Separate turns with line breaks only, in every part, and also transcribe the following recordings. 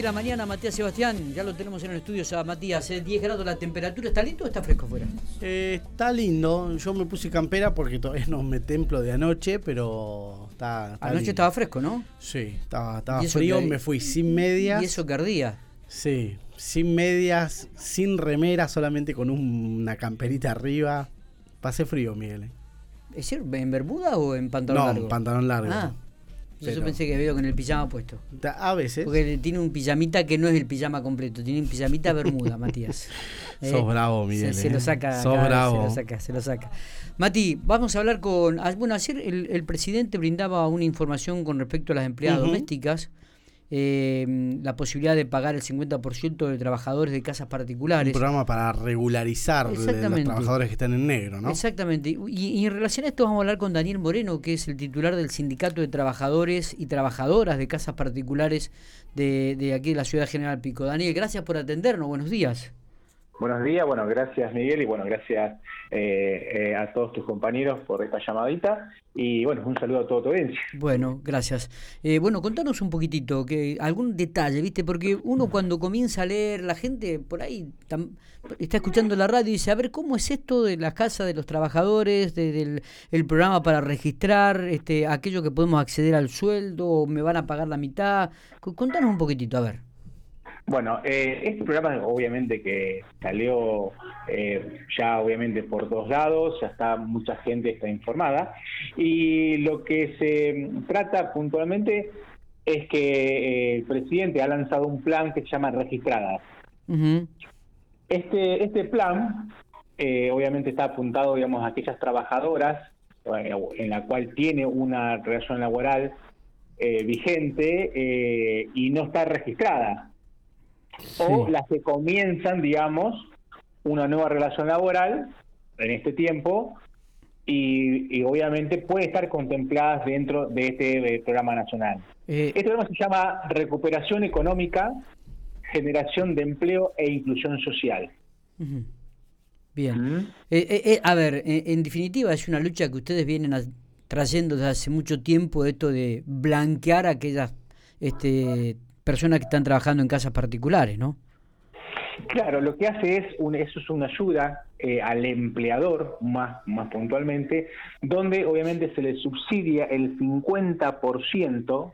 de la mañana, Matías Sebastián. Ya lo tenemos en el estudio, o Matías, 10 eh, grados la temperatura. ¿Está lindo o está fresco afuera?
Eh, está lindo. Yo me puse campera porque todavía no me templo de anoche, pero está.
Anoche estaba fresco, ¿no?
Sí, estaba, frío. Me fui sin medias.
¿Y eso que ardía?
Sí, sin medias, sin remera, solamente con una camperita arriba. Pasé frío, Miguel. Eh.
¿Es decir, en bermuda o en pantalón largo?
No, en pantalón largo.
Ah. Yo pensé que había con el pijama puesto.
A veces.
Porque tiene un pijamita que no es el pijama completo, tiene un pijamita bermuda, Matías.
Sos eh, bravo, Miguel.
Se, lo eh. saca.
Sos bravo.
Se lo saca, se lo saca. Mati, vamos a hablar con. Ah, bueno, ayer el, presidente brindaba una información con respecto a las empleadas domésticas eh, la posibilidad de pagar el 50% de trabajadores de casas particulares.
Un programa para regularizar los trabajadores que están en negro, ¿no?
Exactamente. Y, en relación a esto vamos a hablar con Daniel Moreno, que es el titular del Sindicato de Trabajadores y Trabajadoras de Casas Particulares de, de aquí de la Ciudad General Pico. Daniel, gracias por atendernos. Buenos días.
Buenos días, bueno, gracias Miguel y bueno, gracias eh, eh, a todos tus compañeros por esta llamadita y bueno, un saludo a todo tu audiencia.
Bueno, gracias. Eh, bueno, contanos un poquitito, que algún detalle, ¿viste? Porque uno cuando comienza a leer, la gente por ahí está escuchando la radio y dice, a ver, ¿cómo es esto de la casa de los trabajadores, del el programa para registrar, este, aquello que podemos acceder al sueldo, me van a pagar la mitad? Contanos un poquitito, a ver.
Bueno, eh, este programa obviamente que salió eh, ya obviamente por dos lados, ya está mucha gente está informada. Y lo que se trata puntualmente es que eh, el presidente ha lanzado un plan que se llama Registradas. Este este plan obviamente está apuntado digamos a aquellas trabajadoras en la cual tiene una relación laboral vigente y no está registrada o las que comienzan, digamos, una nueva relación laboral en este tiempo y, obviamente puede estar contempladas dentro de este programa nacional. Eh, este programa se llama Recuperación Económica, Generación de Empleo e Inclusión Social.
Bien. Eh, eh, a ver, en definitiva es una lucha que ustedes vienen trayendo desde hace mucho tiempo, esto de blanquear aquellas este, personas que están trabajando en casas particulares, ¿no?
Claro, lo que hace es un, eso es una ayuda eh, al empleador, más, más puntualmente, donde obviamente se le subsidia el 50%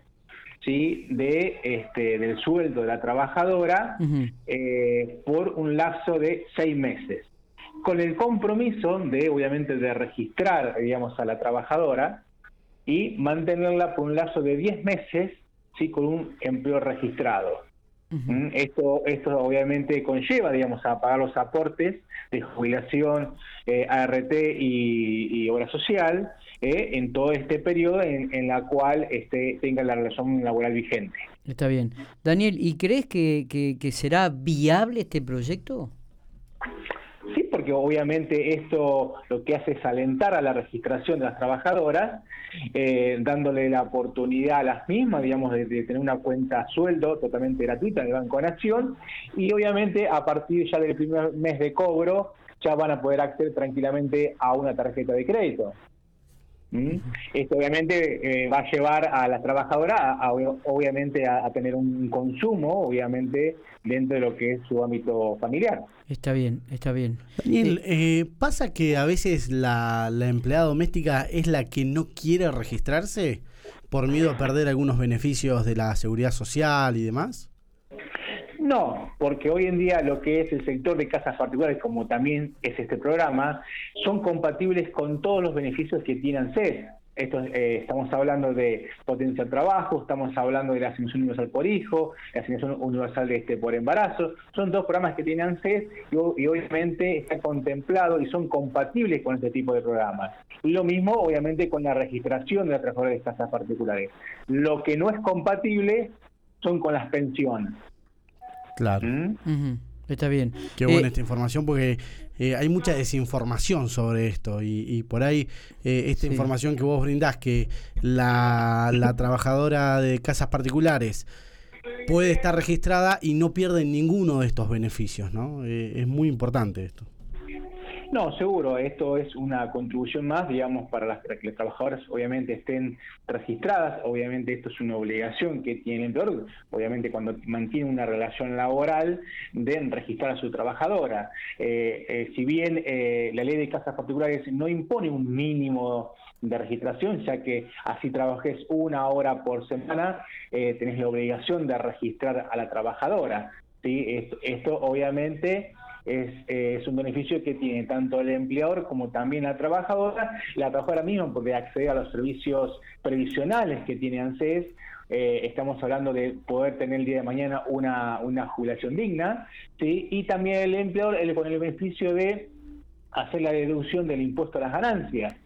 ¿sí? de, este, del sueldo de la trabajadora eh, por un lapso de seis meses. Con el compromiso de, obviamente, de registrar, digamos, a la trabajadora y mantenerla por un lapso de 10 meses sí con un empleo registrado. ¿Mm? Esto, esto obviamente conlleva, digamos, a pagar los aportes de jubilación, eh, ART y, obra social eh, en todo este periodo en, la cual este, tenga la relación laboral vigente.
Está bien. Daniel, ¿y crees que, que será viable este proyecto?
Porque obviamente esto lo que hace es alentar a la registración de las trabajadoras, eh, dándole la oportunidad a las mismas, digamos, de, tener una cuenta sueldo totalmente gratuita en el Banco Nación y obviamente a partir ya del primer mes de cobro ya van a poder acceder tranquilamente a una tarjeta de crédito. ¿Mm? Esto obviamente eh, va a llevar a la trabajadora a, obviamente a, tener un consumo, obviamente, dentro de lo que es su ámbito familiar.
Está bien, está bien.
Daniel, eh, ¿pasa que a veces la, la empleada doméstica es la que no quiere registrarse por miedo a perder algunos beneficios de la seguridad social y demás?
No, porque hoy en día lo que es el sector de casas particulares, como también es este programa, son compatibles con todos los beneficios que tiene ANSES. Esto, eh, estamos hablando de potencia de trabajo, estamos hablando de la asignación universal por hijo, la asignación universal de este por embarazo. Son dos programas que tiene ANSES y, obviamente está contemplado y son compatibles con este tipo de programas. Y lo mismo, obviamente, con la registración de las trabajadoras de casas particulares. Lo que no es compatible son con las pensiones.
Claro.
¿Mm? Está bien.
Qué buena eh, esta información porque eh, hay mucha desinformación sobre esto y, por ahí eh, esta información que vos brindás que la, la trabajadora de casas particulares puede estar registrada y no pierde ninguno de estos beneficios, ¿no? es muy importante esto.
No, seguro, esto es una contribución más, digamos, para, las, que las trabajadoras obviamente estén registradas, obviamente esto es una obligación que tiene el obviamente cuando mantiene una relación laboral, de registrar a su trabajadora. Eh, eh, si bien eh, la ley de casas particulares no impone un mínimo de registración, ya que así trabajes una hora por semana, tenés la obligación de registrar a la trabajadora. ¿sí? Esto, esto obviamente es, un beneficio que tiene tanto el empleador como también la trabajadora. La trabajadora misma porque accede a los servicios previsionales que tiene ANSES. Eh, estamos hablando de poder tener el día de mañana una, una jubilación digna, ¿sí? y también el empleador él con el beneficio de hacer la deducción del impuesto a las ganancias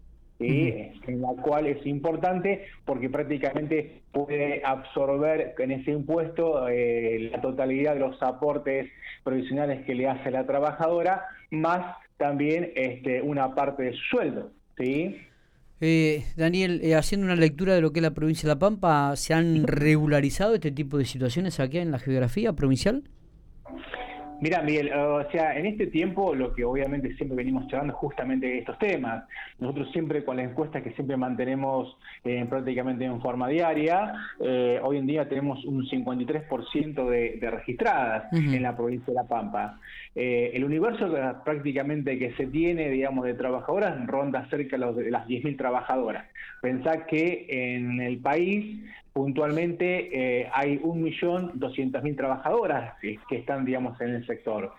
en la cual es importante porque prácticamente puede absorber en ese impuesto eh, la totalidad de los aportes provisionales que le hace la trabajadora, más también este, una parte de su sueldo. ¿sí?
Eh, Daniel, eh, haciendo una lectura de lo que es la provincia de La Pampa, ¿se han regularizado este tipo de situaciones aquí en la geografía provincial?
Mira, Miguel, o sea, en este tiempo lo que obviamente siempre venimos charlando es justamente estos temas. Nosotros siempre con las encuestas que siempre mantenemos eh, prácticamente en forma diaria, eh, hoy en día tenemos un 53% de, de registradas en la provincia de La Pampa. Eh, el universo prácticamente que se tiene, digamos, de trabajadoras ronda cerca de las 10.000 trabajadoras. Pensá que en el país puntualmente eh, hay 1.200.000 trabajadoras que, están, digamos, en el sector,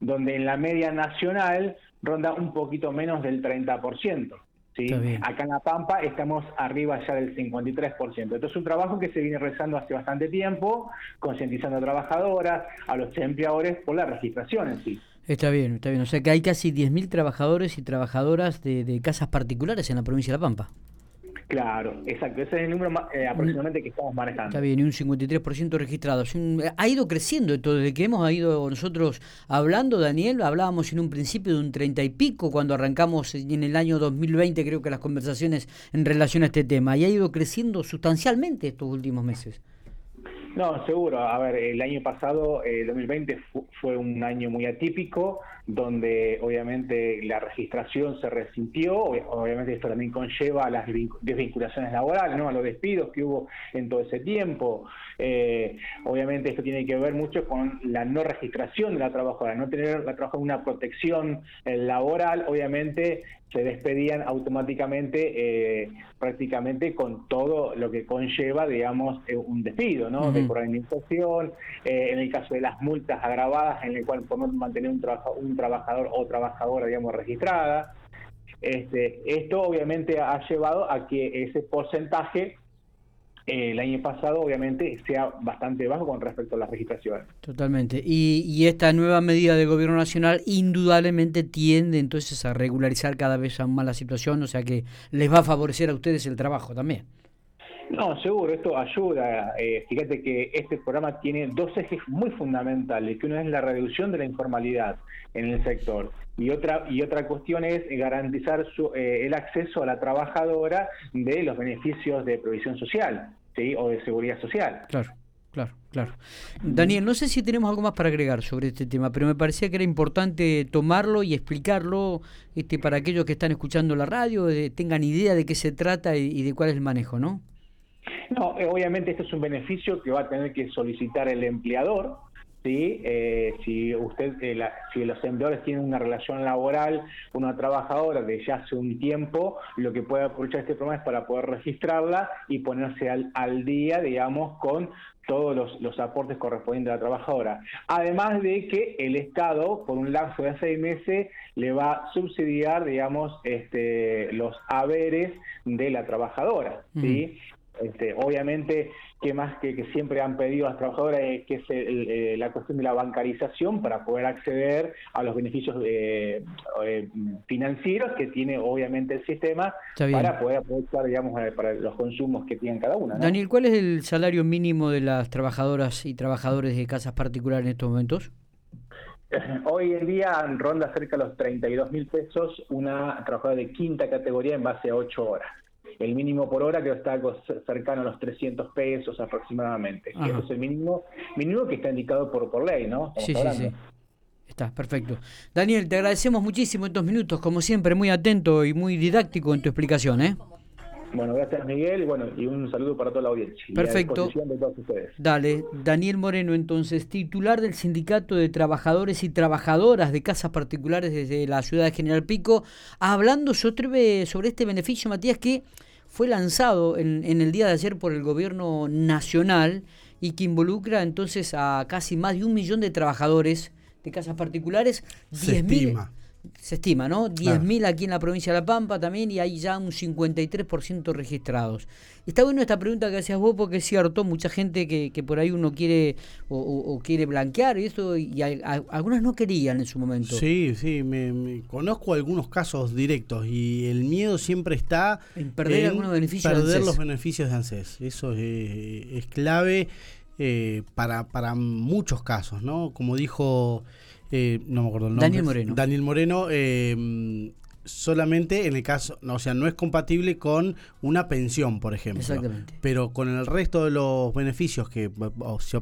donde en la media nacional ronda un poquito menos del 30%. ¿sí? Acá en La Pampa estamos arriba ya del 53%. Esto es un trabajo que se viene realizando hace bastante tiempo, concientizando a trabajadoras, a los empleadores por la registración en sí.
Está bien, está bien. O sea que hay casi 10.000 trabajadores y trabajadoras de casas particulares en la provincia de La Pampa.
Claro, exacto. Ese es el número eh, aproximadamente que estamos manejando.
Está bien, y un 53% registrado. Ha ido creciendo esto desde que hemos ido nosotros hablando, Daniel. Hablábamos en un principio de un 30 y pico cuando arrancamos en el año 2020, creo que las conversaciones en relación a este tema. Y ha ido creciendo sustancialmente estos últimos meses.
No, seguro. A ver, el año pasado, el 2020, fue un año muy atípico, donde obviamente la registración se resintió. Obviamente esto también conlleva a las desvinculaciones laborales, ¿no? a los despidos que hubo en todo ese tiempo. Eh, obviamente esto tiene que ver mucho con la no registración de la trabajadora, no tener la trabajadora una protección eh, laboral. Obviamente se despedían automáticamente eh, prácticamente con todo lo que conlleva, digamos, eh, un despido, ¿no? De por administración, eh, en el caso de las multas agravadas, en el cual podemos mantener un, un trabajador o trabajadora, digamos, registrada. Este, esto obviamente ha llevado a que ese porcentaje el año pasado obviamente sea bastante bajo con respecto a las registraciones.
Totalmente. Y, y, esta nueva medida del gobierno nacional indudablemente tiende entonces a regularizar cada vez más la situación, o sea que les va a favorecer a ustedes el trabajo también.
No, seguro, esto ayuda. Eh, fíjate que este programa tiene dos ejes muy fundamentales, que uno es la reducción de la informalidad en el sector y otra y otra cuestión es garantizar su, eh, el acceso a la trabajadora de los beneficios de provisión social ¿sí? o de seguridad social.
Claro. Claro, claro. Daniel, no sé si tenemos algo más para agregar sobre este tema, pero me parecía que era importante tomarlo y explicarlo este, para aquellos que están escuchando la radio, tengan idea de qué se trata y de cuál es el manejo, ¿no?
No, eh, obviamente esto es un beneficio que va a tener que solicitar el empleador, ¿sí? Eh, si usted, eh, si los empleadores tienen una relación laboral, una trabajadora de ya hace un tiempo, lo que puede aprovechar este programa es para poder registrarla y ponerse al, al día, digamos, con todos los, aportes correspondientes a la trabajadora. Además de que el Estado, por un lapso de seis meses, le va a subsidiar, digamos, este, los haberes de la trabajadora, ¿sí? Este, obviamente, que más que, que, siempre han pedido a las trabajadoras es que es eh, la cuestión de la bancarización para poder acceder a los beneficios eh, eh, financieros que tiene obviamente el sistema para poder aprovechar, digamos, para los consumos que tienen cada una.
Daniel, ¿cuál es el salario mínimo de las trabajadoras y trabajadores de casas particulares en estos momentos?
Hoy en día ronda cerca de los 32 mil pesos una trabajadora de quinta categoría en base a 8 horas el mínimo por hora que está cercano a los 300 pesos aproximadamente. Ese es el mínimo mínimo que está indicado por, por ley, ¿no?
sí, sí, sí. Está, perfecto. Daniel, te agradecemos muchísimo estos minutos, como siempre, muy atento y muy didáctico en tu explicación, ¿eh?
Bueno, gracias Miguel y bueno, y un saludo para toda la audiencia.
Perfecto.
de todos ustedes.
Dale, Daniel Moreno entonces, titular del Sindicato de Trabajadores y Trabajadoras de Casas Particulares desde la ciudad de General Pico, hablando sobre este beneficio, Matías, que fue lanzado en, en el día de ayer por el gobierno nacional y que involucra entonces a casi más de un millón de trabajadores de casas particulares,
Se estima
se estima, ¿no? 10.000 aquí en la provincia de La Pampa también y hay ya un 53% registrados. Está bueno esta pregunta que hacías vos porque es cierto, mucha gente que, que por ahí uno quiere o, quiere blanquear y eso y algunas no querían en su momento.
Sí, sí, me, conozco algunos casos directos y el miedo siempre está
en perder algunos beneficios
perder los beneficios de ANSES. Eso es, clave eh, para, para muchos casos, ¿no? Como dijo eh, no me acuerdo el nombre.
Daniel Moreno.
Daniel Moreno, eh, solamente en el caso, o sea, no es compatible con una pensión, por ejemplo.
Exactamente.
Pero con el resto de los beneficios que se